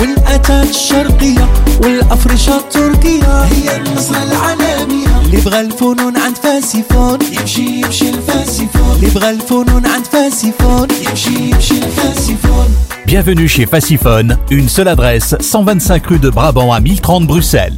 والأتات الشرقية والأفرشة التركية هي النصرة العالمية اللي بغى الفنون عند فاسيفون يمشي يمشي الفاسيفون اللي بغى الفنون عند فاسيفون يمشي يمشي الفاسيفون Bienvenue chez Faciphone, une seule adresse, 125 rue de Brabant à 1030 Bruxelles.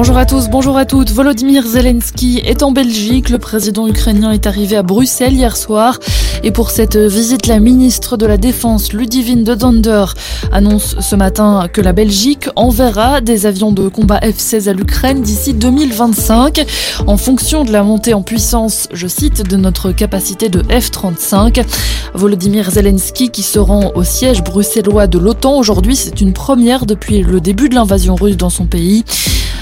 Bonjour à tous, bonjour à toutes. Volodymyr Zelensky est en Belgique. Le président ukrainien est arrivé à Bruxelles hier soir. Et pour cette visite, la ministre de la Défense, Ludivine de Donder, annonce ce matin que la Belgique enverra des avions de combat F-16 à l'Ukraine d'ici 2025 en fonction de la montée en puissance, je cite, de notre capacité de F-35. Volodymyr Zelensky qui se rend au siège bruxellois de l'OTAN aujourd'hui, c'est une première depuis le début de l'invasion russe dans son pays.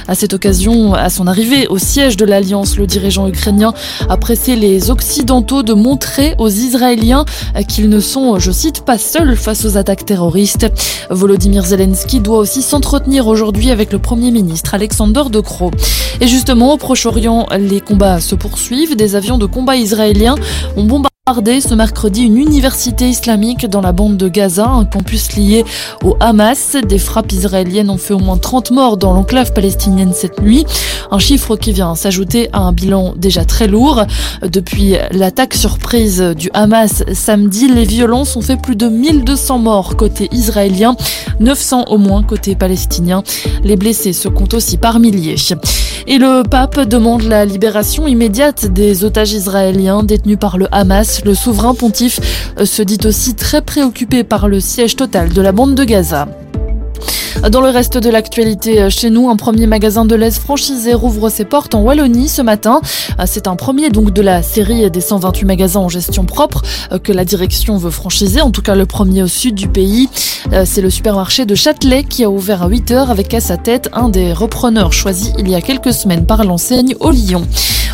À cette occasion, à son arrivée au siège de l'Alliance, le dirigeant ukrainien a pressé les Occidentaux de montrer aux Israéliens qu'ils ne sont, je cite, pas seuls face aux attaques terroristes. Volodymyr Zelensky doit aussi s'entretenir aujourd'hui avec le Premier ministre Alexander De Croo. Et justement, au Proche-Orient, les combats se poursuivent. Des avions de combat israéliens ont bombardé ce mercredi une université islamique dans la bande de Gaza, un campus lié au Hamas. Des frappes israéliennes ont fait au moins 30 morts dans l'enclave palestinienne cette nuit, un chiffre qui vient s'ajouter à un bilan déjà très lourd. Depuis l'attaque surprise du Hamas samedi, les violences ont fait plus de 1200 morts côté israélien, 900 au moins côté palestinien. Les blessés se comptent aussi par milliers. Et le pape demande la libération immédiate des otages israéliens détenus par le Hamas. Le souverain pontife se dit aussi très préoccupé par le siège total de la bande de Gaza. Dans le reste de l'actualité chez nous, un premier magasin de l'aise franchisé rouvre ses portes en Wallonie ce matin. C'est un premier donc de la série des 128 magasins en gestion propre que la direction veut franchiser, en tout cas le premier au sud du pays. C'est le supermarché de Châtelet qui a ouvert à 8h avec à sa tête un des repreneurs choisis il y a quelques semaines par l'enseigne au Lyon.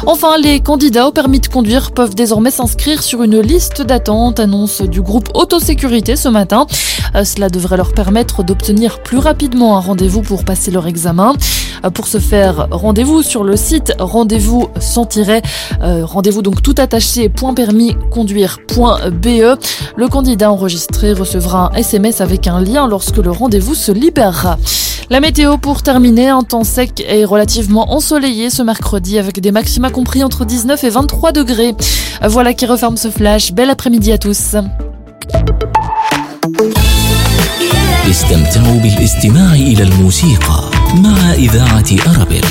Enfin, les candidats au permis de conduire peuvent désormais s'inscrire sur une liste d'attente, annonce du groupe Autosécurité ce matin. Cela devrait leur permettre d'obtenir plus rapidement un rendez-vous pour passer leur examen. Pour ce faire, rendez-vous sur le site rendez-vous sans tiret, euh, rendez-vous donc tout attaché permis conduire.be. Le candidat enregistré recevra un SMS avec un lien lorsque le rendez-vous se libérera. La météo pour terminer, un temps sec et relativement ensoleillé ce mercredi avec des maxima compris entre 19 et 23 degrés. Voilà qui referme ce flash. Bel après-midi à tous. استمتعوا بالاستماع إلى الموسيقى مع إذاعة أرابيل.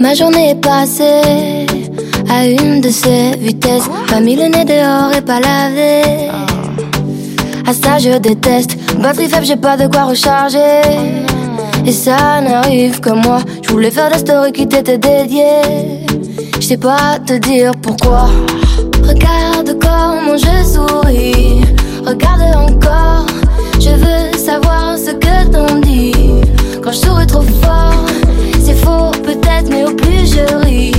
Ma journée est passée. À une de ces vitesses. Pas mis le nez dehors et pas lavé. À ça je déteste. Batterie faible, j'ai pas de quoi recharger. Et ça n'arrive que moi. Je voulais faire des stories qui t'étaient dédiées. Je sais pas te dire pourquoi. Regarde comment je souris. Regarde encore. Je veux savoir ce que t'en dis. Quand je souris trop fort, c'est faux peut-être, mais au plus je ris,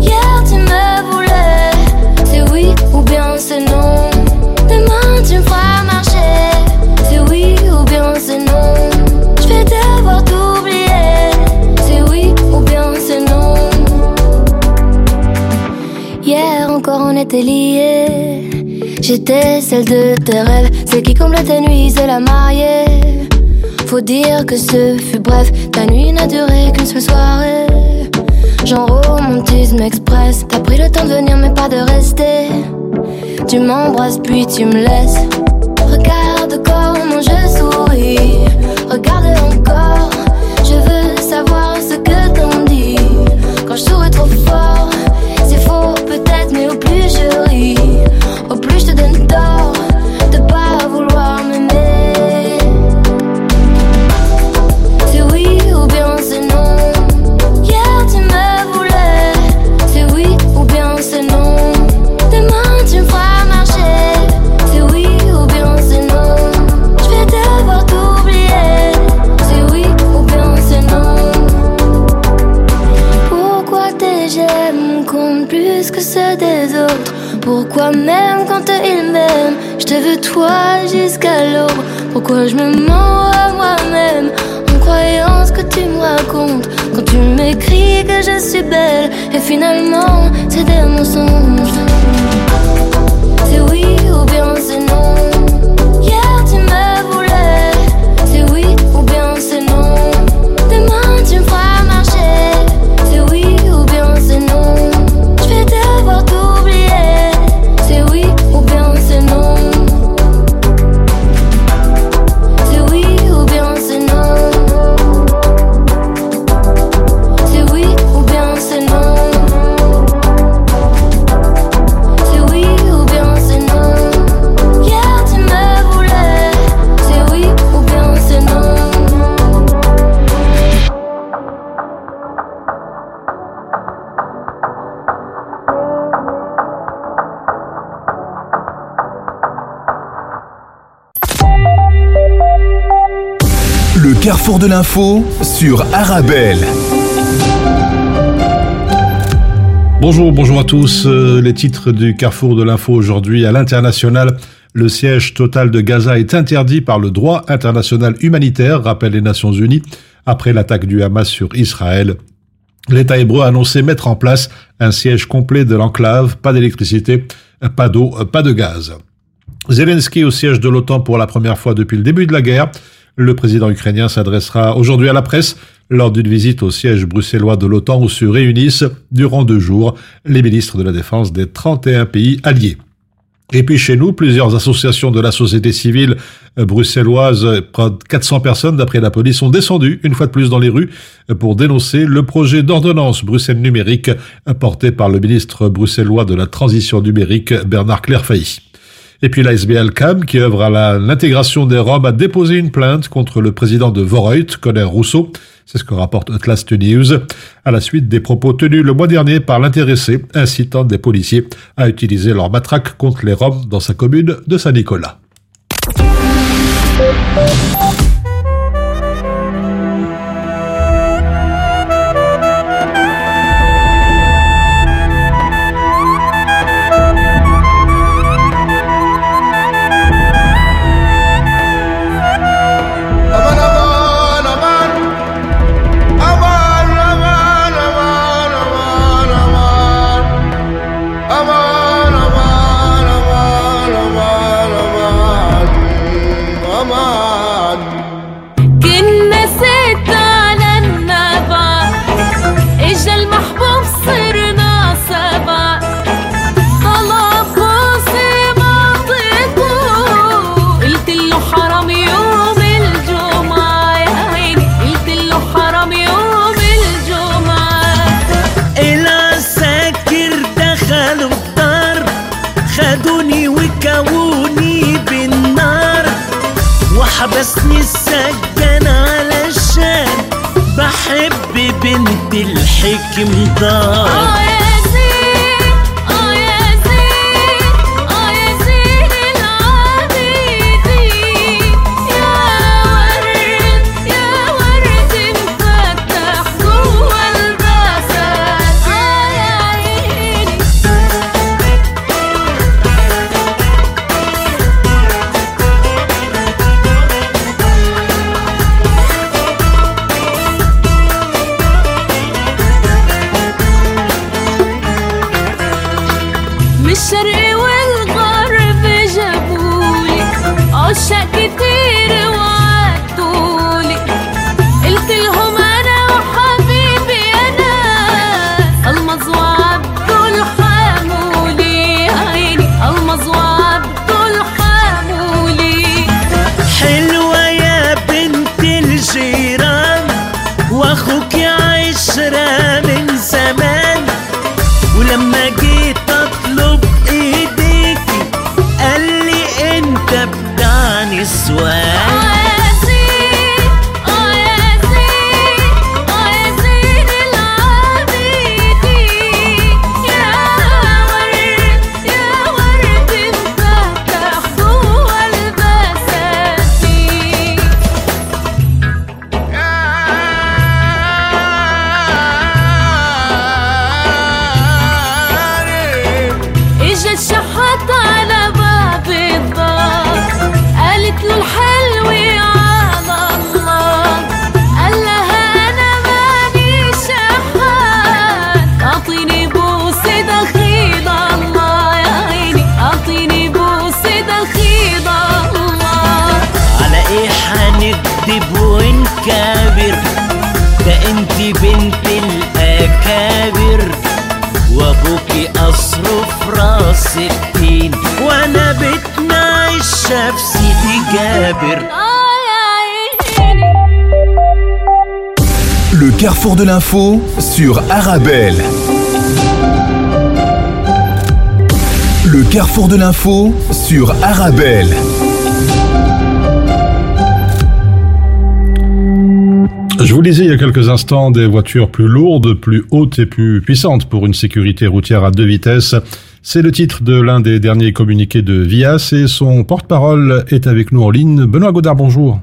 Hier tu me voulais. C'est oui ou bien c'est non? Demain tu me feras marcher. C'est oui ou bien c'est non? Je vais devoir t'oublier. C'est oui ou bien c'est non? Hier encore on était liés. J'étais celle de tes rêves, celle qui comble tes nuits, c'est la mariée. Faut dire que ce fut bref, ta nuit n'a duré qu'une seule soirée. rythme express. T'as pris le temps de venir, mais pas de rester. Tu m'embrasses, puis tu me laisses. Regarde comment je souris. Regarde encore. Je veux savoir ce que t'en dis. Quand je souris trop fort, c'est faux peut-être, mais au plus je ris, toi jusqu'à l'aube. Pourquoi je me mens à moi-même en croyant ce que tu me racontes? Quand tu m'écris que je suis belle et finalement c'est des mensonges. C'est oui ou bien c'est non? Carrefour de l'info sur Arabelle. Bonjour, bonjour à tous. Euh, les titres du Carrefour de l'info aujourd'hui à l'international. Le siège total de Gaza est interdit par le droit international humanitaire, rappellent les Nations Unies, après l'attaque du Hamas sur Israël. L'État hébreu a annoncé mettre en place un siège complet de l'enclave, pas d'électricité, pas d'eau, pas de gaz. Zelensky au siège de l'OTAN pour la première fois depuis le début de la guerre. Le président ukrainien s'adressera aujourd'hui à la presse lors d'une visite au siège bruxellois de l'OTAN où se réunissent durant deux jours les ministres de la Défense des 31 pays alliés. Et puis chez nous, plusieurs associations de la société civile euh, bruxelloise, euh, près de 400 personnes d'après la police, sont descendues une fois de plus dans les rues euh, pour dénoncer le projet d'ordonnance Bruxelles numérique porté par le ministre bruxellois de la transition numérique Bernard Clairfailly. Et puis la SBL CAM, qui œuvre à l'intégration des Roms, a déposé une plainte contre le président de Voreut, Conner Rousseau. C'est ce que rapporte Atlas News, à la suite des propos tenus le mois dernier par l'intéressé, incitant des policiers à utiliser leur matraque contre les Roms dans sa commune de Saint-Nicolas. بنت الحكم دار وابوكي قصره في راس التين وانا بيتنا عايشه في سيدي جابر اه يا عيني Le carrefour de l'info sur Arabelle. Le carrefour de l'info sur Arabelle. Je vous disais il y a quelques instants des voitures plus lourdes, plus hautes et plus puissantes pour une sécurité routière à deux vitesses. C'est le titre de l'un des derniers communiqués de Vias et son porte-parole est avec nous en ligne. Benoît Godard, bonjour.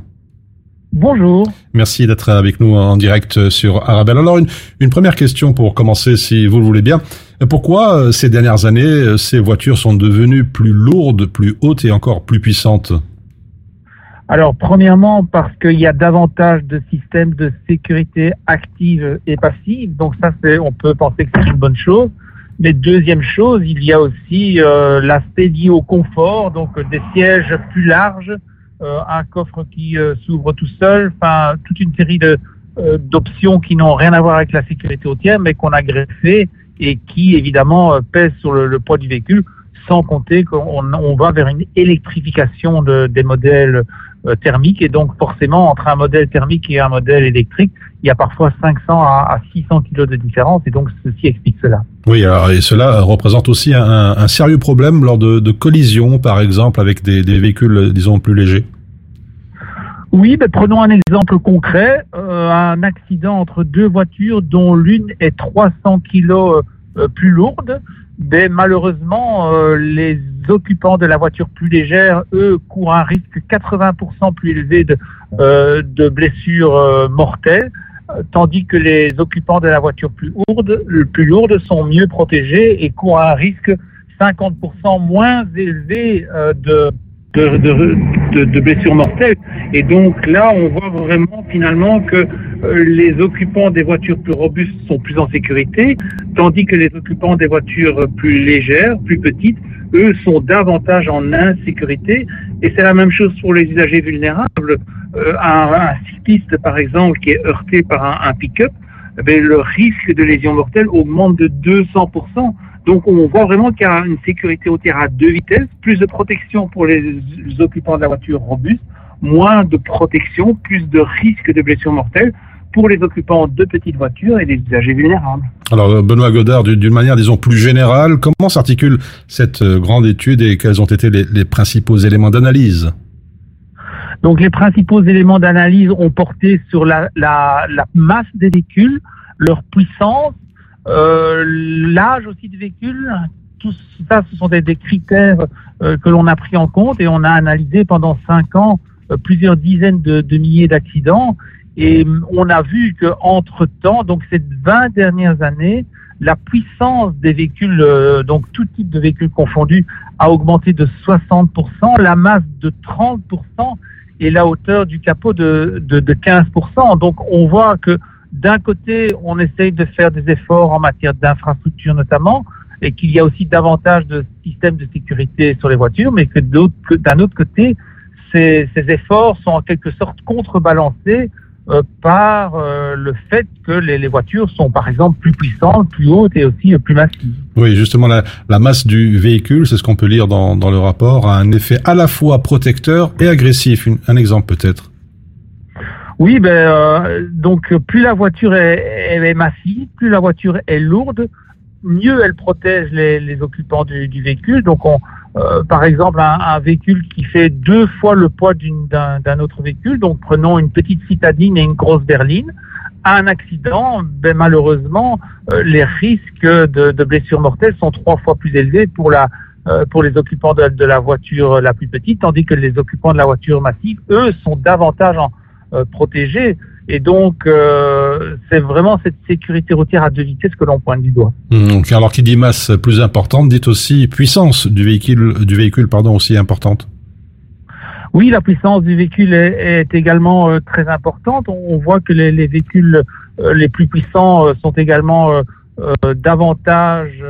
Bonjour. Merci d'être avec nous en direct sur Arabelle. Alors une, une première question pour commencer si vous le voulez bien. Pourquoi euh, ces dernières années euh, ces voitures sont devenues plus lourdes, plus hautes et encore plus puissantes? Alors, premièrement, parce qu'il y a davantage de systèmes de sécurité active et passive. Donc ça, c'est, on peut penser que c'est une bonne chose. Mais deuxième chose, il y a aussi euh, l'aspect lié au confort, donc des sièges plus larges, euh, un coffre qui euh, s'ouvre tout seul, enfin toute une série de euh, d'options qui n'ont rien à voir avec la sécurité routière, mais qu'on a greffées et qui évidemment euh, pèsent sur le, le poids du véhicule, sans compter qu'on on va vers une électrification de- des modèles euh, thermiques et donc forcément entre un modèle thermique et un modèle électrique, il y a parfois 500 à, à 600 kilos de différence et donc ceci explique cela. Oui, alors, et cela représente aussi un, un sérieux problème lors de, de collisions, par exemple, avec des, des véhicules, disons, plus légers. Oui, ben, prenons un exemple concret, euh, un accident entre deux voitures dont l'une est 300 kilos euh, plus lourde. Ben, malheureusement, euh, les occupants de la voiture plus légère, eux, courent un risque 80% plus élevé de, euh, blessures euh, mortelles, tandis que les occupants de la voiture plus lourde, plus lourde sont mieux protégés et courent un risque 50% moins élevé euh, de, blessures mortelles. Et donc là, on voit vraiment finalement que les occupants des voitures plus robustes sont plus en sécurité, tandis que les occupants des voitures plus légères, plus petites, eux sont davantage en insécurité. Et c'est la même chose pour les usagers vulnérables. Euh, un, un cycliste, par exemple, qui est heurté par un, un pick-up, eh le risque de lésion mortelle augmente de 200%. Donc on voit vraiment qu'il y a une sécurité routière à deux vitesses, plus de protection pour les, les occupants de la voiture robuste, moins de protection, plus de risque de blessures mortelles pour les occupants de petites voitures et les usagers vulnérables. Alors, euh, Benoît Godard, d'une manière, disons, plus générale, comment s'articule cette euh, grande étude et quels ont été les, les principaux éléments d'analyse? Donc les principaux éléments d'analyse ont porté sur la, la, la masse des véhicules, leur puissance, euh, l'âge aussi des véhicules. Tout ça, ce sont des, des critères euh, que l'on a pris en compte et on a analysé pendant cinq ans euh, plusieurs dizaines de, de milliers d'accidents. Et hum, on a vu que entre temps, donc ces 20 dernières années, la puissance des véhicules, euh, donc tout type de véhicules confondus, a augmenté de 60%, la masse de 30% et la hauteur du capot de, de, de 15%. Donc on voit que d'un côté, on essaye de faire des efforts en matière d'infrastructure notamment, et qu'il y a aussi davantage de systèmes de sécurité sur les voitures, mais que d'un autre côté, ces efforts sont en quelque sorte contrebalancés euh, par euh, le fait que les, les voitures sont par exemple plus puissantes, plus hautes et aussi euh, plus massives. Oui, justement, la, la masse du véhicule, c'est ce qu'on peut lire dans, dans le rapport, a un effet à la fois protecteur et agressif. Une- un exemple peut-être. Oui, ben donc plus la voiture est, massive, plus la voiture est lourde, mieux elle protège les, les occupants du, du véhicule. Donc on, euh, par exemple, un, un véhicule qui fait deux fois le poids d'un autre véhicule, donc prenons une petite citadine et une grosse berline, un accident, ben, malheureusement, euh, les risques de, de blessures mortelles sont trois fois plus élevés pour la euh, les occupants de, de la voiture la plus petite, tandis que les occupants de la voiture massive, eux, sont davantage en, euh, protégés. Et donc, euh, c'est vraiment cette sécurité routière à deux vitesses que l'on pointe du doigt. Donc, alors qui dit masse plus importante, dit aussi puissance du véhicule, du véhicule pardon, aussi importante. Oui, la puissance du véhicule est, est également euh, très importante. On, on voit que les, les véhicules euh, les plus puissants sont également davantage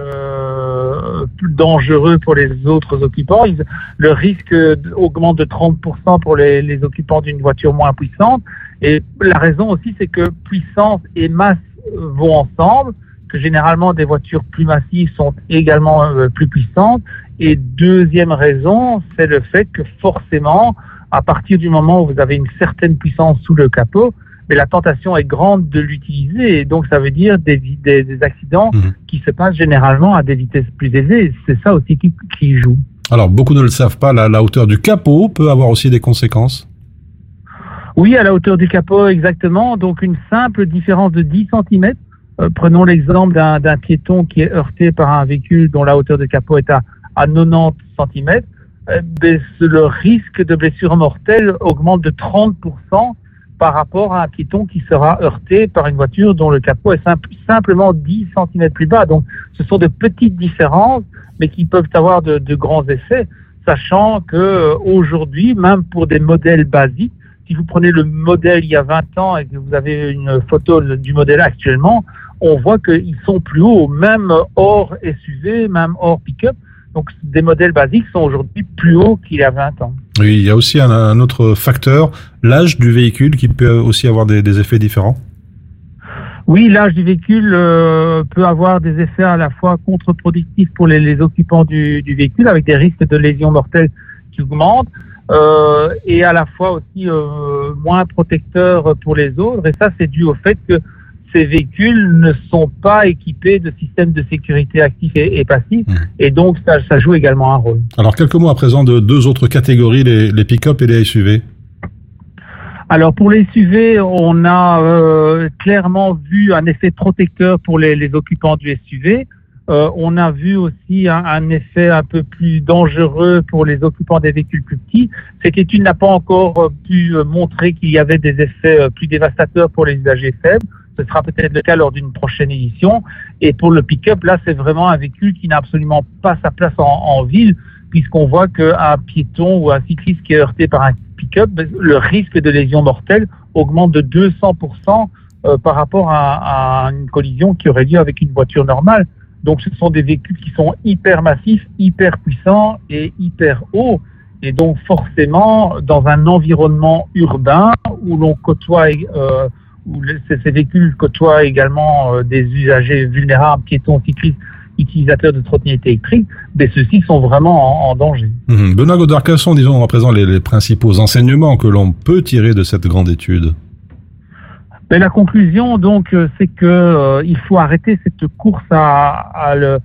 plus dangereux pour les autres occupants. Le risque augmente de 30% pour les, occupants d'une voiture moins puissante. Et la raison aussi, c'est que puissance et masse vont ensemble, que généralement des voitures plus massives sont également euh, plus puissantes. Et deuxième raison, c'est le fait que forcément, à partir du moment où vous avez une certaine puissance sous le capot, mais la tentation est grande de l'utiliser. Et donc, ça veut dire des, vi- des, des accidents Mhm. qui se passent généralement à des vitesses plus élevées. C'est ça aussi qui, qui joue. Alors, beaucoup ne le savent pas, la, la hauteur du capot peut avoir aussi des conséquences. Oui, à la hauteur du capot, exactement. Donc, une simple différence de 10 cm. prenons l'exemple d'un piéton qui est heurté par un véhicule dont la hauteur de capot est à, à 90 cm. le risque de blessure mortelle augmente de 30% par rapport à un piéton qui sera heurté par une voiture dont le capot est simple- simplement 10 cm plus bas. Donc, ce sont de petites différences, mais qui peuvent avoir de, grands effets, sachant que euh, même pour des modèles basiques, si vous prenez le modèle il y a 20 ans et que vous avez une photo du modèle actuellement, on voit qu'ils sont plus hauts, même hors SUV, même hors pick-up. Donc, des modèles basiques sont aujourd'hui plus hauts qu'il y a 20 ans. Il y a aussi un, autre facteur, l'âge du véhicule qui peut aussi avoir des, effets différents. Oui, l'âge du véhicule euh, peut avoir des effets à la fois contre-productifs pour les, occupants du, du véhicule, avec des risques de lésions mortelles qui augmentent, euh, et à la fois aussi euh, moins protecteurs pour les autres. Et ça, c'est dû au fait que ces véhicules ne sont pas équipés de systèmes de sécurité actifs et, et passifs, et donc ça, ça joue également un rôle. Alors, quelques mots à présent de deux autres catégories, les, les pick-up et les SUV. Alors pour les SUV, on a euh, clairement vu un effet protecteur pour les, les occupants du SUV. Euh, on a vu aussi un, un effet un peu plus dangereux pour les occupants des véhicules plus petits. Cette étude n'a pas encore euh, pu montrer qu'il y avait des effets plus dévastateurs pour les usagers faibles. Ce sera peut-être le cas lors d'une prochaine édition. Et pour le pick-up, là, c'est vraiment un véhicule qui n'a absolument pas sa place en, ville, puisqu'on voit qu'un piéton ou un cycliste qui est heurté par un pick-up, le risque de lésion mortelle augmente de 200% euh, par rapport à, à une collision qui aurait lieu avec une voiture normale. Donc ce sont des véhicules qui sont hyper massifs, hyper puissants et hyper hauts. Et donc forcément, dans un environnement urbain où l'on côtoie, euh, où ces, véhicules côtoient également euh, des usagers vulnérables, piétons, cyclistes, utilisateurs de trottinettes électriques, ceux-ci sont vraiment en, en danger. Mhm. Benoît Godard, quels sont, disons, à présent les, les principaux enseignements que l'on peut tirer de cette grande étude? Mais la conclusion, donc, euh, c'est que euh, il faut arrêter cette course à, à le,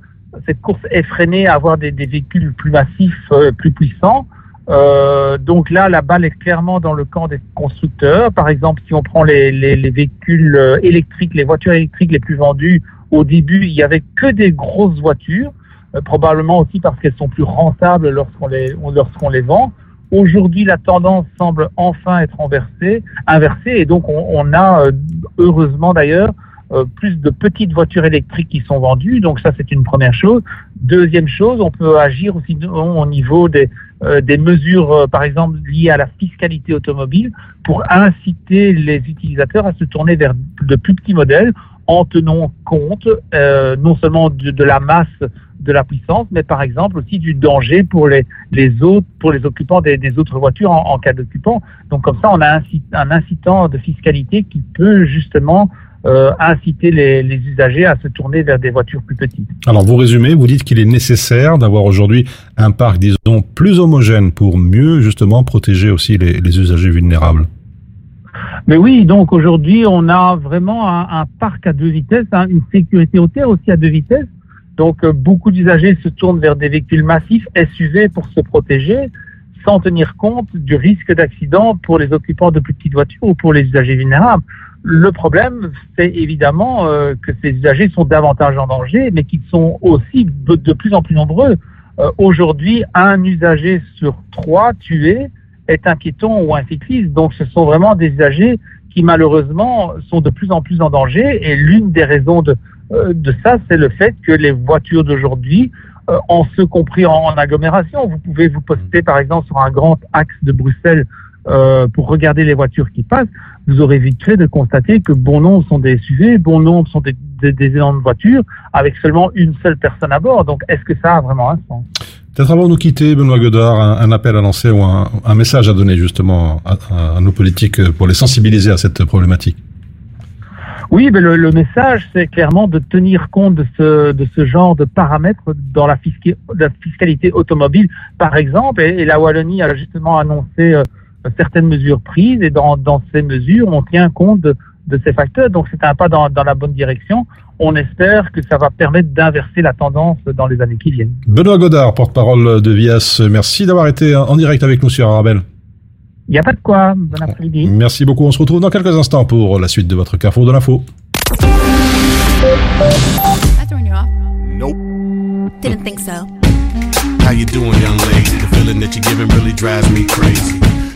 cette course effrénée à avoir des, des véhicules plus massifs, euh, plus puissants. Euh, donc là, la balle est clairement dans le camp des constructeurs. Par exemple, si on prend les, les, les véhicules euh, électriques, les voitures électriques les plus vendues, au début, il y avait que des grosses voitures, euh, probablement aussi parce qu'elles sont plus rentables lorsqu'on les, lorsqu'on les vend. Aujourd'hui, la tendance semble enfin être inversée, inversée et donc on, on a, euh, heureusement d'ailleurs, euh, plus de petites voitures électriques qui sont vendues. Donc ça, c'est une première chose. Deuxième chose, on peut agir aussi au niveau des, euh, des mesures, euh, par exemple, liées à la fiscalité automobile pour inciter les utilisateurs à se tourner vers de plus petits modèles en tenant compte euh, non seulement de, la masse de la puissance, mais par exemple aussi du danger pour les, autres, pour les occupants des, autres voitures en, cas d'occupant. Donc comme ça, on a un incitant de fiscalité qui peut justement euh, inciter les, les usagers à se tourner vers des voitures plus petites. Alors, vous résumez, vous dites qu'il est nécessaire d'avoir aujourd'hui un parc, disons, plus homogène pour mieux, justement, protéger aussi les, les usagers vulnérables. Mais oui, donc aujourd'hui, on a vraiment un, un parc à deux vitesses, hein, une sécurité routière aussi à deux vitesses. Donc, euh, beaucoup d'usagers se tournent vers des véhicules massifs SUV pour se protéger, sans tenir compte du risque d'accident pour les occupants de plus petites voitures ou pour les usagers vulnérables. Le problème, c'est évidemment euh, que ces usagers sont davantage en danger, mais qu'ils sont aussi de, plus en plus nombreux. Euh, Aujourd'hui, un usager sur trois tué est un piéton ou un cycliste. Donc, ce sont vraiment des usagers qui, malheureusement, sont de plus en plus en danger. Et l'une des raisons de, euh, de ça, c'est le fait que les voitures d'aujourd'hui, euh, en ce compris en agglomération, vous pouvez vous poster, par exemple, sur un grand axe de Bruxelles euh, pour regarder les voitures qui passent, vous aurez vite fait de constater que bon nombre sont des SUV, bon nombre sont des, des, des énormes voitures avec seulement une seule personne à bord. Donc, est-ce que ça a vraiment un sens? Peut-être avant de nous quitter, Benoît Godard, un, un appel à lancer ou un, un message à donner justement à, à- à nos politiques pour les sensibiliser à cette problématique. Oui, mais le, le message, c'est clairement de tenir compte de ce, de ce genre de paramètres dans la, fisca- la fiscalité automobile, par exemple. Et, et la Wallonie a justement annoncé euh, certaines mesures prises, et dans, dans ces mesures, on tient compte de, de ces facteurs. Donc, c'est un pas dans, dans la bonne direction. On espère que ça va permettre d'inverser la tendance dans les années qui viennent. Benoît Godard, porte-parole de Vias, merci d'avoir été en direct avec nous sur Arabelle. Il n'y a pas de quoi. Bon après-midi. Merci beaucoup. On se retrouve dans quelques instants pour la suite de votre Carrefour de l'info. Nope. Didn't think so. How you doing, young lady? The feeling that you're giving really drives me crazy.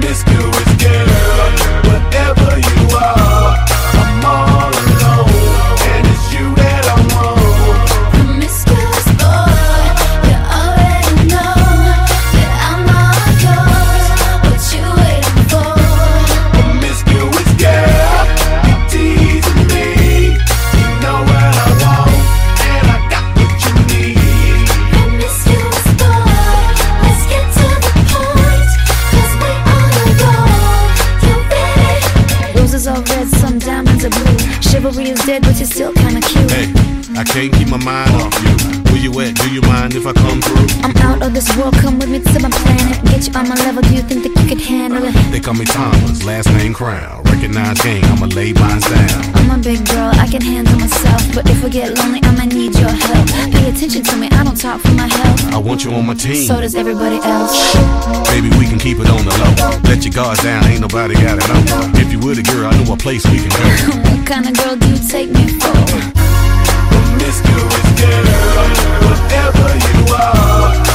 Promiscuous girl, whatever you are, I'm all alone, world, come with me to my planet. Get you on my level, do you think that you could handle it? They call me Thomas, last name Crown. Recognize gang, I'ma lay mine down. I'm a big girl, I can handle myself. But if we get lonely, I'ma need your help. Pay attention to me, I don't talk for my health. I want you on my team. So does everybody else. Baby, we can keep it on the low. Let your guard down, ain't nobody got it on. If you were the girl, I know a place we can go. what kind of girl do you take me for? Promiscuous girl, whatever you are,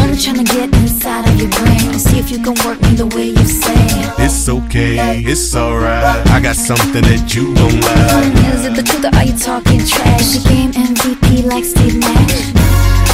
Only trying to get inside of your brain and see if you can work me the way you say. It's okay, it's alright. I got something that you don't like. Is it the truth or are you talking trash? The game MVP like Steve Nash.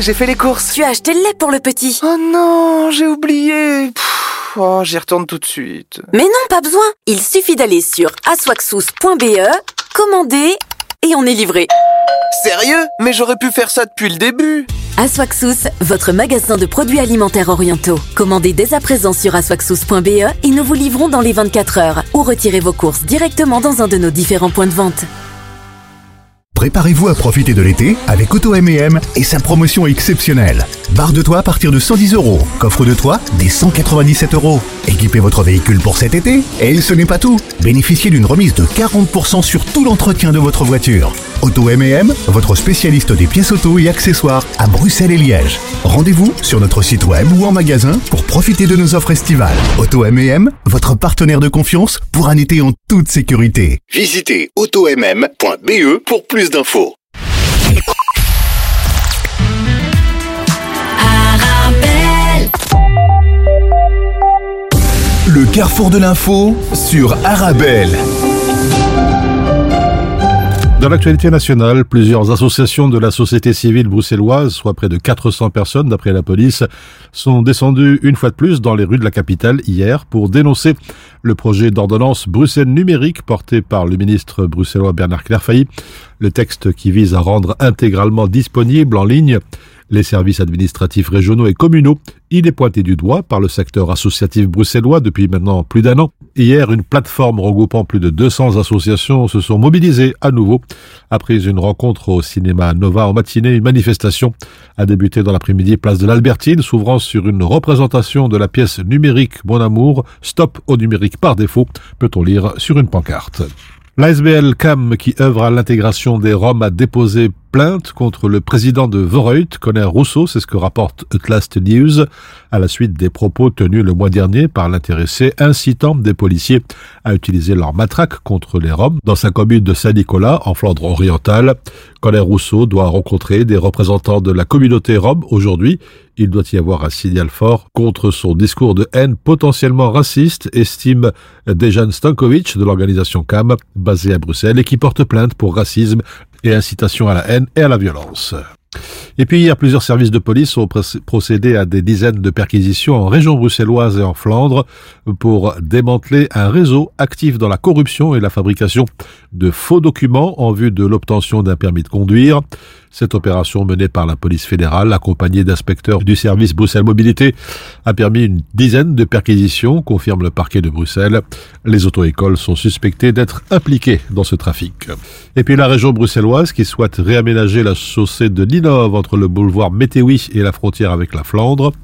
J'ai fait les courses. Tu as acheté le lait pour le petit. Oh non, j'ai oublié. Pff, oh, j'y retourne tout de suite. Mais non, pas besoin. Il suffit d'aller sur aswaxous.be, commander et on est livré. Sérieux? Mais j'aurais pu faire ça depuis le début. Aswaxous, votre magasin de produits alimentaires orientaux. Commandez dès à présent sur aswaxous.be et nous vous livrons dans les 24 heures ou retirez vos courses directement dans un de nos différents points de vente. Préparez-vous à profiter de l'été avec Auto M&M et sa promotion exceptionnelle. Barre de toit à partir de 110 euros. Coffre de toit des 197 euros. Équipez votre véhicule pour cet été. Et ce n'est pas tout. Bénéficiez d'une remise de 40% sur tout l'entretien de votre voiture. Auto M&M, votre spécialiste des pièces auto et accessoires à Bruxelles et Liège. Rendez-vous sur notre site web ou en magasin pour profiter de nos offres estivales. Auto M&M, votre partenaire de confiance pour un été en toute sécurité. Visitez automm.be pour plus d'infos. Le carrefour de l'info sur Arabelle. Dans l'actualité nationale, plusieurs associations de la société civile bruxelloise, soit près de 400 personnes d'après la police, sont descendues une fois de plus dans les rues de la capitale hier pour dénoncer le projet d'ordonnance Bruxelles numérique porté par le ministre bruxellois Bernard Clairfailly, le texte qui vise à rendre intégralement disponible en ligne les services administratifs régionaux et communaux. Il est pointé du doigt par le secteur associatif bruxellois depuis maintenant plus d'un an. Hier, une plateforme regroupant plus de 200 associations se sont mobilisées à nouveau. Après une rencontre au cinéma Nova en matinée, une manifestation a débuté dans l'après-midi place de l'Albertine, s'ouvrant sur une représentation de la pièce numérique Mon Amour, Stop au numérique par défaut, peut-on lire sur une pancarte. L'ASBL CAM, qui œuvre à l'intégration des Roms, a déposé plainte contre le président de Voreut, Conner Rousseau, c'est ce que rapporte Utlast News, à la suite des propos tenus le mois dernier par l'intéressé incitant des policiers à utiliser leur matraque contre les Roms dans sa commune de Saint-Nicolas, en Flandre orientale. Conner Rousseau doit rencontrer des représentants de la communauté Rome aujourd'hui. Il doit y avoir un signal fort contre son discours de haine potentiellement raciste, estime Dejan Stankovic de l'organisation CAM, basée à Bruxelles, et qui porte plainte pour racisme et incitation à la haine et à la violence. Et puis hier, plusieurs services de police ont proc- procédé à des dizaines de perquisitions en région bruxelloise et en Flandre pour démanteler un réseau actif dans la corruption et la fabrication de faux documents en vue de l'obtention d'un permis de conduire. Cette opération menée par la police fédérale, accompagnée d'inspecteurs du service Bruxelles Mobilité, a permis une dizaine de perquisitions, confirme le parquet de Bruxelles. Les auto-écoles sont suspectées d'être impliquées dans ce trafic. Et puis la région bruxelloise qui souhaite réaménager la chaussée de Ninove entre le boulevard Météoui et la frontière avec la Flandre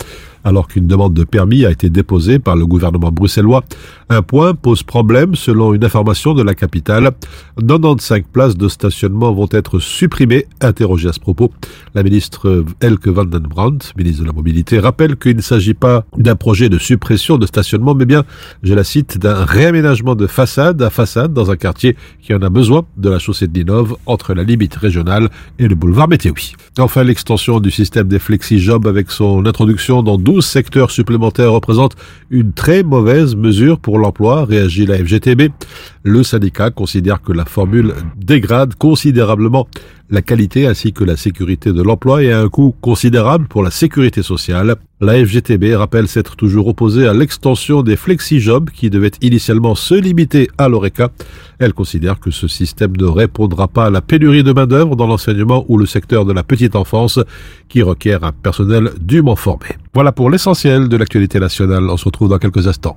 alors qu'une demande de permis a été déposée par le gouvernement bruxellois. Un point pose problème selon une information de la capitale. 95 places de stationnement vont être supprimées. Interrogée à ce propos, la ministre Elke van den Brandt, ministre de la Mobilité, rappelle qu'il ne s'agit pas d'un projet de suppression de stationnement, mais bien, je la cite, d'un réaménagement de façade à façade dans un quartier qui en a besoin de la chaussée de Ninove entre la limite régionale et le boulevard Météoui. Enfin, l'extension du système des flexi-jobs avec son introduction dans 12 secteurs supplémentaires représente une très mauvaise mesure pour l'emploi, réagit la FGTB. Le syndicat considère que la formule dégrade considérablement la qualité ainsi que la sécurité de l'emploi et a un coût considérable pour la sécurité sociale. La FGTB rappelle s'être toujours opposée à l'extension des flexi-jobs qui devaient initialement se limiter à l'ORECA. Elle considère que ce système ne répondra pas à la pénurie de main-d'œuvre dans l'enseignement ou le secteur de la petite enfance qui requiert un personnel dûment formé. Voilà pour l'essentiel de l'actualité nationale. On se retrouve dans quelques instants.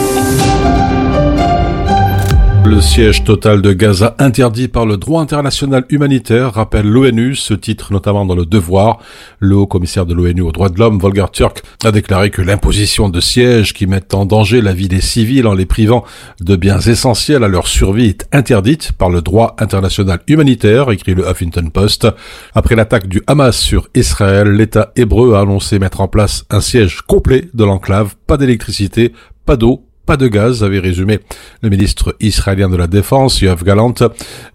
Le siège total de Gaza interdit par le droit international humanitaire, rappelle l'ONU, ce titre notamment dans le Devoir. Le haut commissaire de l'ONU aux droits de l'homme, Volker Turk, a déclaré que l'imposition de sièges qui mettent en danger la vie des civils en les privant de biens essentiels à leur survie est interdite par le droit international humanitaire, écrit le Huffington Post. Après l'attaque du Hamas sur Israël, l'État hébreu a annoncé mettre en place un siège complet de l'enclave, pas d'électricité, pas d'eau, pas de gaz, avait résumé le ministre israélien de la Défense, Yoav Galant,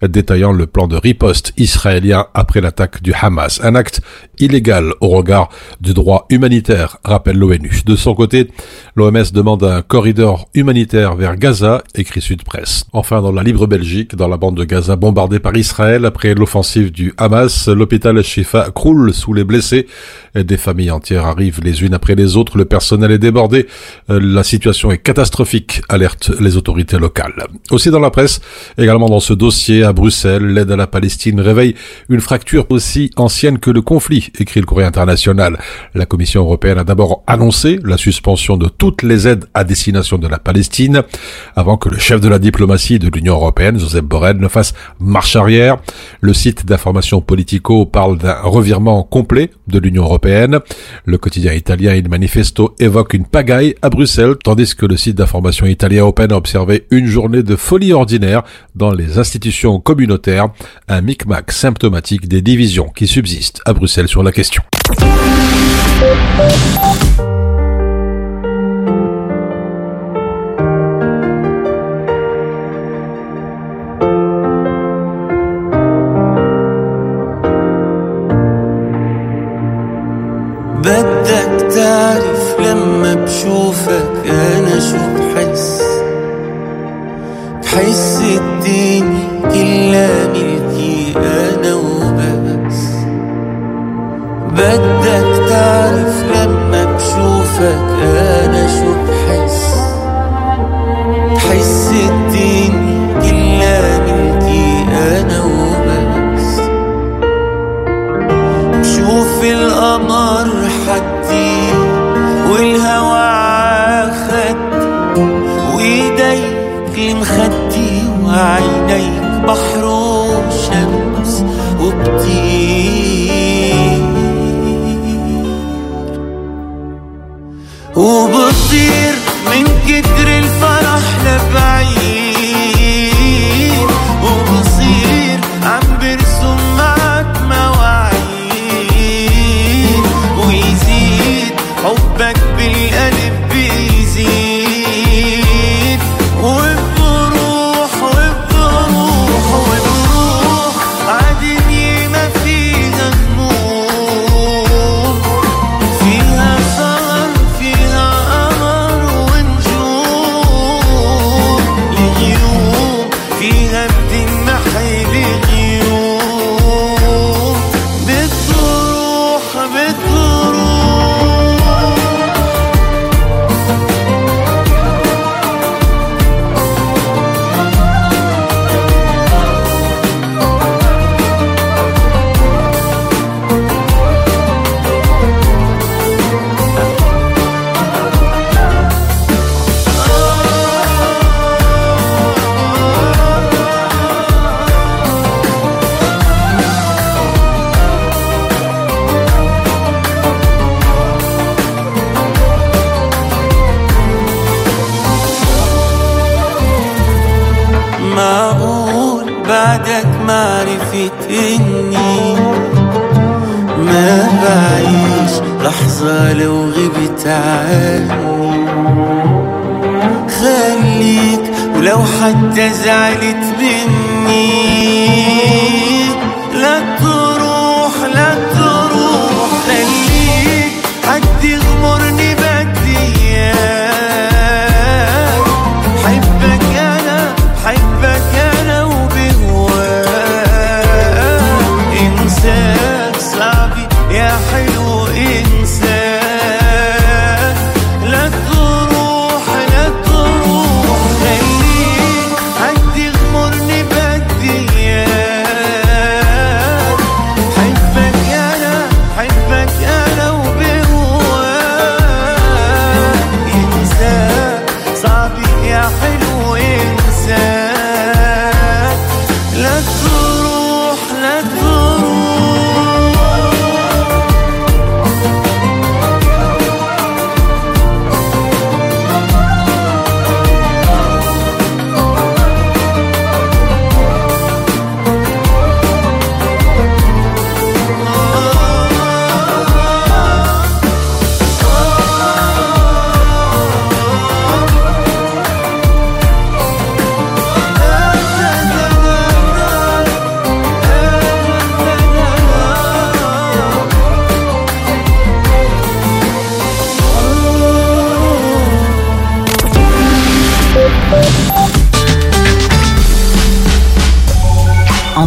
détaillant le plan de riposte israélien après l'attaque du Hamas. Un acte illégal au regard du droit humanitaire, rappelle l'ONU. De son côté, l'OMS demande un corridor humanitaire vers Gaza, écrit Sud Presse. Enfin, dans la libre Belgique, dans la bande de Gaza bombardée par Israël après l'offensive du Hamas, l'hôpital Shifa croule sous les blessés. Des familles entières arrivent les unes après les autres. Le personnel est débordé. Euh, La situation est catastrophique, alertent les autorités locales. Aussi dans la presse, également dans ce dossier à Bruxelles, l'aide à la Palestine réveille une fracture aussi ancienne que le conflit, écrit le courrier international. La Commission européenne a d'abord annoncé la suspension de toutes les aides à destination de la Palestine, avant que le chef de la diplomatie de l'Union européenne, Joseph Borrell, ne fasse marche arrière. Le site d'information Politico parle d'un revirement complet de l'Union européenne. Le quotidien italien Il Manifesto évoque une pagaille à Bruxelles, tandis que le site d'information italien Open a observé une journée de folie ordinaire dans les institutions communautaires, un micmac symptomatique des divisions qui subsistent à Bruxelles sur la question. بدك تعرف لما بشوفك أنا شو بحس؟ بحس الدنيا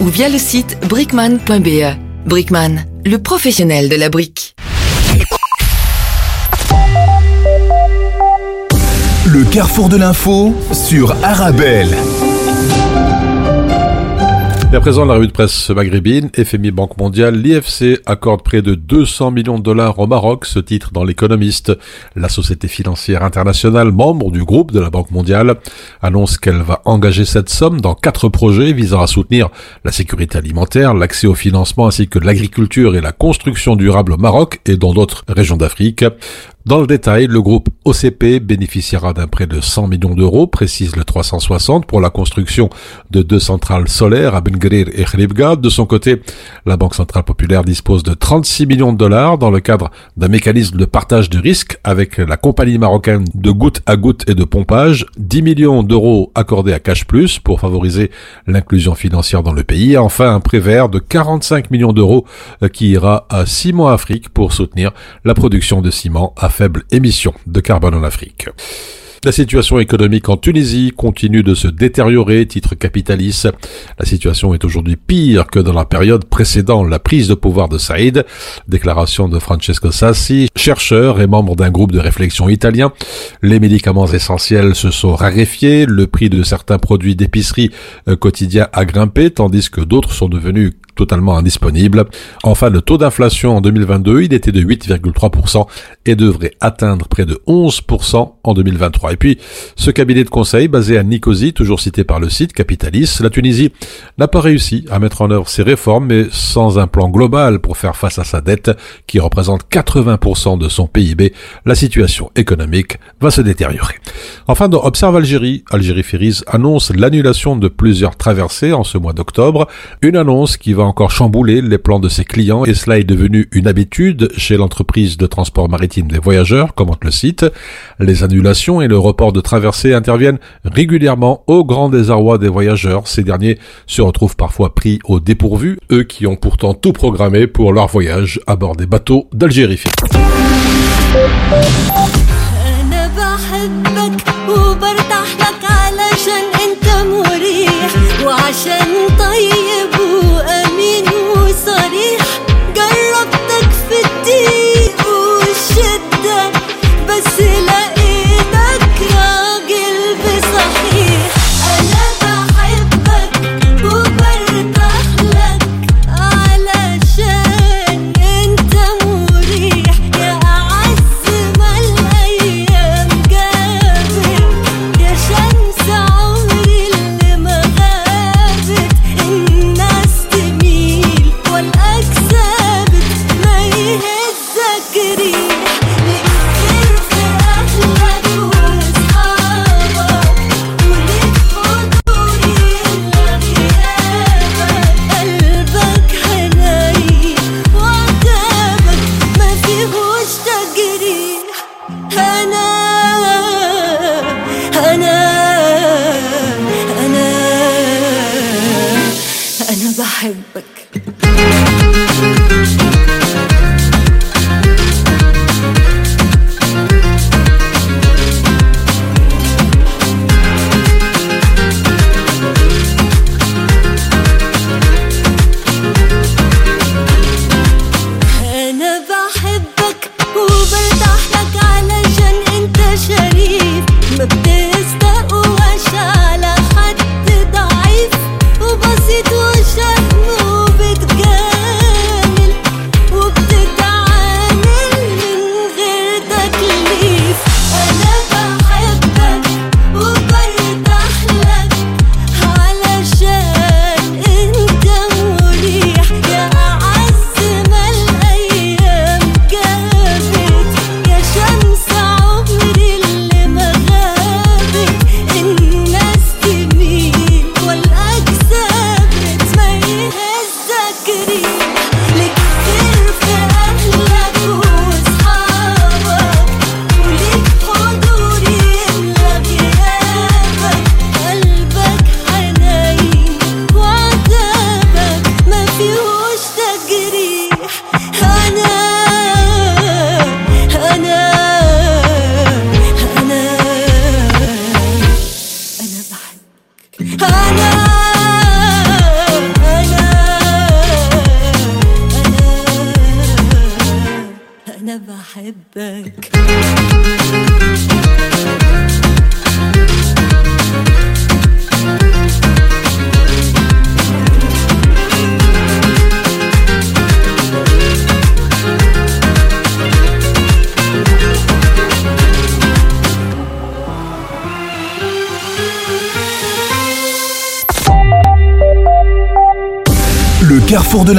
ou via le site brickman.be. Brickman, le professionnel de la brique. Le carrefour de l'info sur Arabelle. Et à présent, la revue de presse maghrébine, FMI Banque mondiale, l'IFC accorde près de 200 millions de dollars au Maroc, ce titre dans l'économiste. La société financière internationale, membre du groupe de la Banque mondiale, annonce qu'elle va engager cette somme dans quatre projets visant à soutenir la sécurité alimentaire, l'accès au financement ainsi que l'agriculture et la construction durable au Maroc et dans d'autres régions d'Afrique. Dans le détail, le groupe OCP bénéficiera d'un prêt de 100 millions d'euros, précise le 360, pour la construction de deux centrales solaires à Ben Grir et Khribga. De son côté, la Banque Centrale Populaire dispose de 36 millions de dollars dans le cadre d'un mécanisme de partage de risques avec la compagnie marocaine de goutte à goutte et de pompage. 10 millions d'euros accordés à Cash Plus pour favoriser l'inclusion financière dans le pays. Et enfin, un prêt vert de 45 millions d'euros euh, qui ira à Ciment Afrique pour soutenir la production de ciment à faible émission de carbone en Afrique. La situation économique en Tunisie continue de se détériorer, titre capitaliste. La situation est aujourd'hui pire que dans la période précédant la prise de pouvoir de Saïd. Déclaration de Francesco Sassi, chercheur et membre d'un groupe de réflexion italien. Les médicaments essentiels se sont raréfiés, le prix de certains produits d'épicerie euh, quotidien a grimpé, tandis que d'autres sont devenus totalement indisponibles. Enfin, le taux d'inflation en 2022, il était de 8,3% et devrait atteindre près de 11% en 2023. Et puis, ce cabinet de conseil basé à Nicosie, toujours cité par le site Capitalis, la Tunisie n'a pas réussi à mettre en œuvre ses réformes, mais sans un plan global pour faire face à sa dette, qui représente 80% de son PIB, la situation économique va se détériorer. Enfin, dans Observe Algérie, Algérie Ferries annonce l'annulation de plusieurs traversées en ce mois d'octobre, une annonce qui va encore chambouler les plans de ses clients et cela est devenu une habitude chez l'entreprise de transport maritime des voyageurs, commente le site. Les annulations et le report de traversées interviennent régulièrement au grand désarroi des voyageurs. Ces derniers se retrouvent parfois pris au dépourvu, eux qui ont pourtant tout programmé pour leur voyage à bord des bateaux d'Algérie. أنا بحبك وبرتاح لك علشان أنت مريح وعشان طيب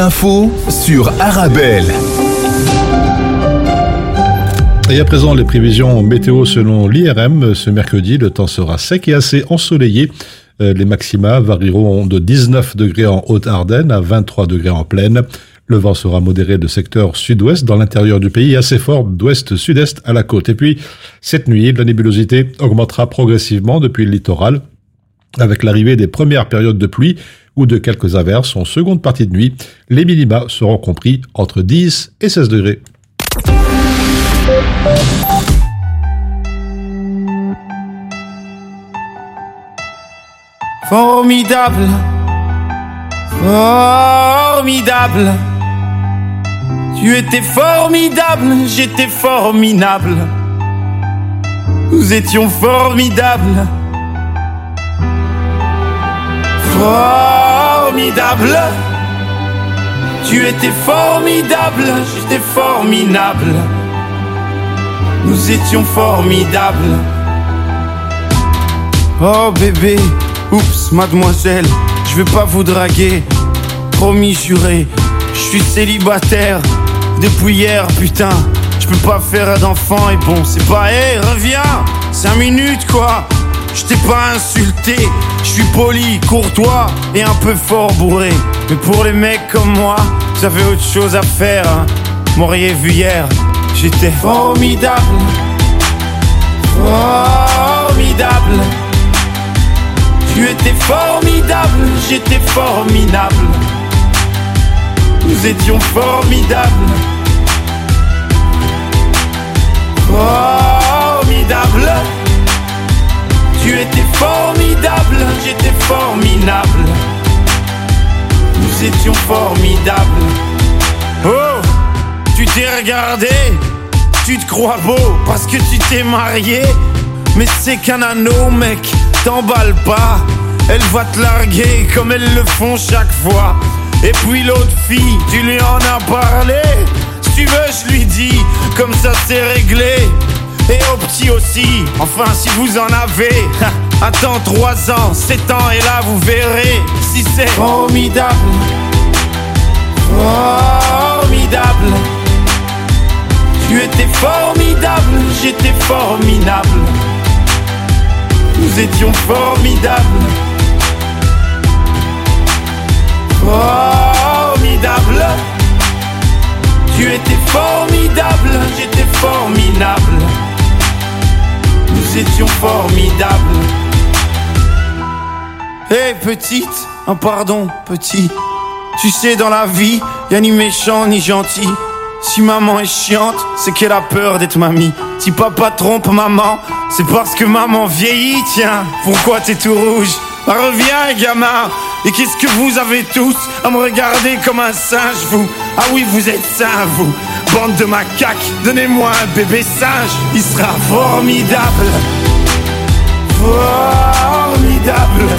L'info sur Arabelle. Et à présent, les prévisions météo selon l'IRM. Ce mercredi, le temps sera sec et assez ensoleillé. Euh, Les maxima varieront de 19 degrés en Haute-Ardenne à 23 degrés en plaine. Le vent sera modéré de secteur sud-ouest dans l'intérieur du pays, assez fort d'ouest-sud-est à la côte. Et puis, cette nuit, la nébulosité augmentera progressivement depuis le littoral avec l'arrivée des premières périodes de pluie ou de quelques averses en seconde partie de nuit. Les minima seront compris entre 10 et 16 degrés. Formidable, formidable. Tu étais formidable, j'étais formidable. Nous étions formidables. Formidable. Tu étais formidable, j'étais formidable. Nous étions formidables. Oh bébé, oups, mademoiselle, je vais pas vous draguer. Promis juré, je suis célibataire depuis hier, putain. Je peux pas faire d'enfant et bon, c'est pas, hé, reviens, 5 minutes quoi. Je t'ai pas insulté, je suis poli, courtois et un peu fort bourré. Mais pour les mecs comme moi, vous avez autre chose à faire. Hein. M'auriez vu hier, j'étais formidable. Formidable. Tu étais formidable, j'étais formidable. Nous étions formidables. Formidable. Tu étais formidable, j'étais formidable. Nous étions formidables. Oh, tu t'es regardé, tu te crois beau parce que tu t'es marié. Mais c'est qu'un anneau, mec, t'emballe pas. Elle va te larguer comme elles le font chaque fois. Et puis l'autre fille, tu lui en as parlé. Si tu veux, je lui dis, comme ça c'est réglé. Et au petit aussi, enfin si vous en avez. Attends 3 ans, 7 ans, et là vous verrez si c'est formidable. Formidable. Tu étais formidable, j'étais formidable. Nous étions formidables. Formidable. Tu étais formidable, j'étais formidable. Étions formidables. Hé petite, un pardon petit. Tu sais dans la vie, y a ni méchant ni gentil. Si maman est chiante, c'est qu'elle a peur d'être mamie. Si papa trompe maman, c'est parce que maman vieillit, tiens. Pourquoi t'es tout rouge? Bah, Reviens, gamin. Et qu'est-ce que vous avez tous à me regarder comme un singe, vous? Ah oui, vous êtes sains, vous. Bande de macaques, donnez-moi un bébé singe. Il sera formidable. Formidable.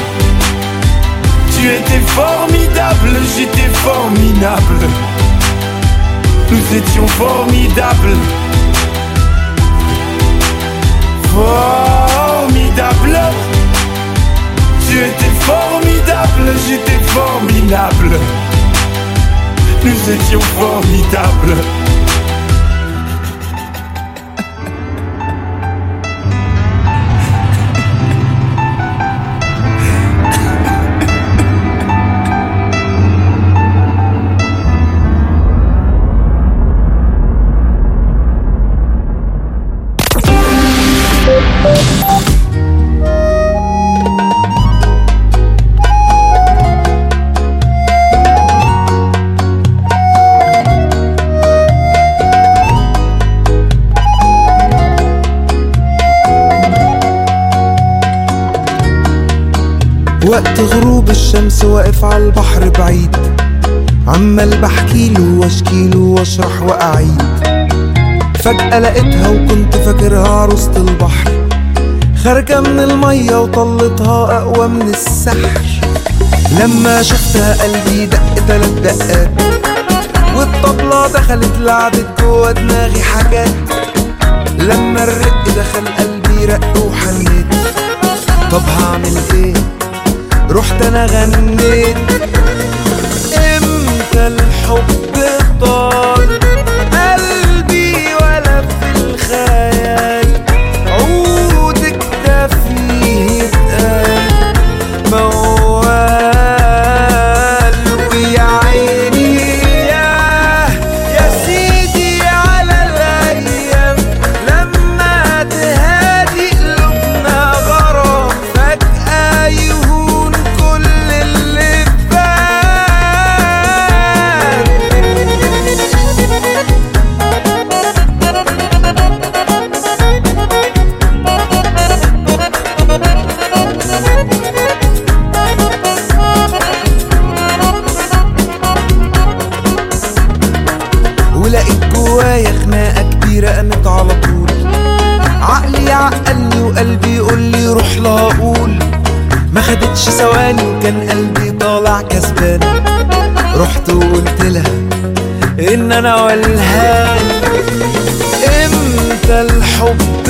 Tu étais formidable, j'étais formidable. Nous étions formidables. Formidable. Tu étais formidable, j'étais formidable. Nous étions formidables. واقف على البحر بعيد. عمال بحكيله واشكيله واشرح وأعيد. فجأة لقيتها وكنت فاكرها عروسة البحر. خارجة من المية وطلتها أقوى من السحر. لما شفتها قلبي دق تلات دقات. والطبلة دخلت لعبت جوا دماغي حاجات. لما الرق دخل قلبي رق وحنيت. طب هعمل إيه؟ رحت أنا غنيت. إمتى الحب طال؟ أنا إمتى الحب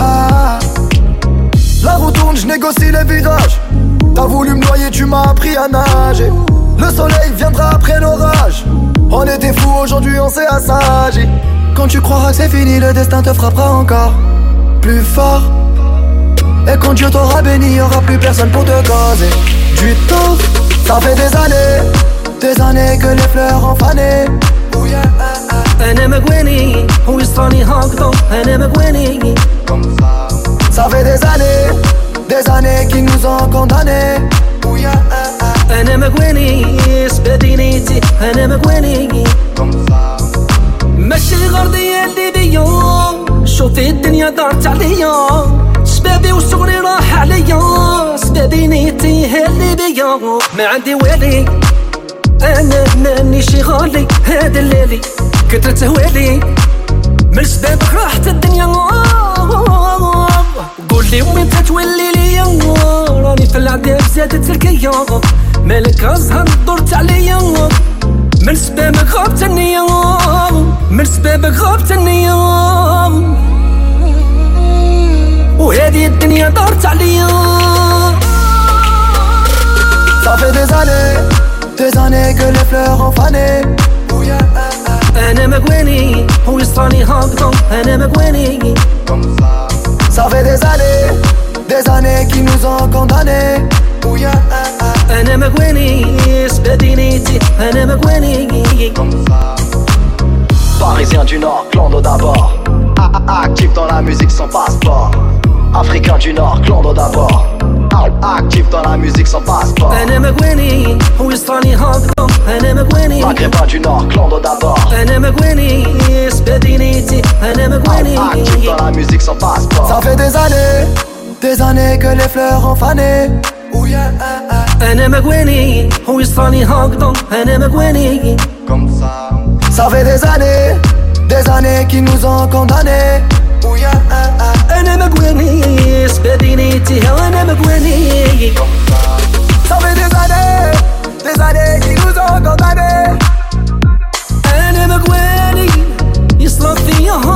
Ah, la roue tourne, je négocie les virages. T'as voulu me noyer, tu m'as appris à nager. Le soleil viendra après l'orage. On était fous, aujourd'hui on s'est assagi. Quand tu croiras que c'est fini, le destin te frappera encore plus fort. Et quand Dieu t'aura béni, y'aura plus personne pour te causer du tort. Ça fait des années, des années que les fleurs ont fané. أنا مقواني ويصراني هكذا أنا مقواني Ça fait des années, des années qu'ils nous ont condamnés. أنا مقواني سبادينيتي أنا مقواني ماشي غرضي اللي بيا شوفي الدنيا دارت عليا شبابي وشغلي راح عليا سبادينيتي هي اللي بيا ما عندي والي أنا ماني شي غالي هذا الليلي كترت هوالي. من شبابك راحت الدنيا. قول لي وين تتولي ليا راني في العذاب زادت الكيا مالك ازهر دورت عليا. من سبابك غابت النية من سبابك غابت النية وهذه الدنيا دارت عليا. Ça fait des années, des années que les fleurs ont fané. انا مقواني ويصراني هكذا انا مقواني Ça fait des années, des années qu'ils nous ont condamnés. انا مقواني سبادينيتي انا مقواني Parisien du Nord, clando d'abord. A- a- Actif dans la musique sans passeport. Africain du Nord, Clondo d'abord. Actif dans la musique sans passeport. Maghrébin du Nord, Clondo d'abord. Actif dans la musique sans passeport. Ça fait des années, des années que les fleurs ont fané. Oh yeah, ah, ah. Comme ça. Ça fait des années, des années qui nous ont condamnés. انا مقواني سبادينيتي انا مقواني Ça fait des années, des années qu'ils nous ont condamnés. انا مقواني يصرف فيا هكذا Ça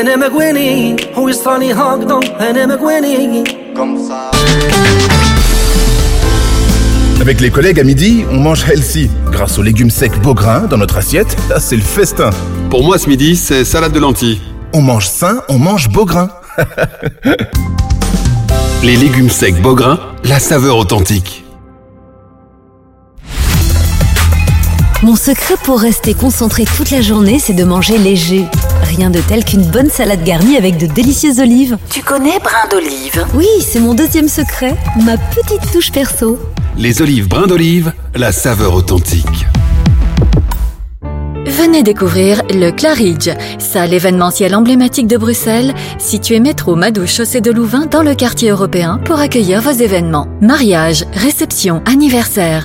انا مقواني ويصراني هكذا انا مقواني Avec les collègues à midi, on mange healthy. Grâce aux légumes secs Beaugrain dans notre assiette, là c'est le festin. Pour moi ce midi, c'est salade de lentilles. On mange sain, on mange Beaugrain. Les légumes secs Beaugrain, la saveur authentique. Mon secret pour rester concentré toute la journée, c'est de manger léger. Rien de tel qu'une bonne salade garnie avec de délicieuses olives. Tu connais brin d'olive? Oui, c'est mon deuxième secret, ma petite touche perso. Les olives brins d'olive, la saveur authentique. Venez découvrir le Claridge, salle événementielle emblématique de Bruxelles, située métro Madouche chaussée de Louvain dans le quartier européen pour accueillir vos événements. Mariage, réception, anniversaire,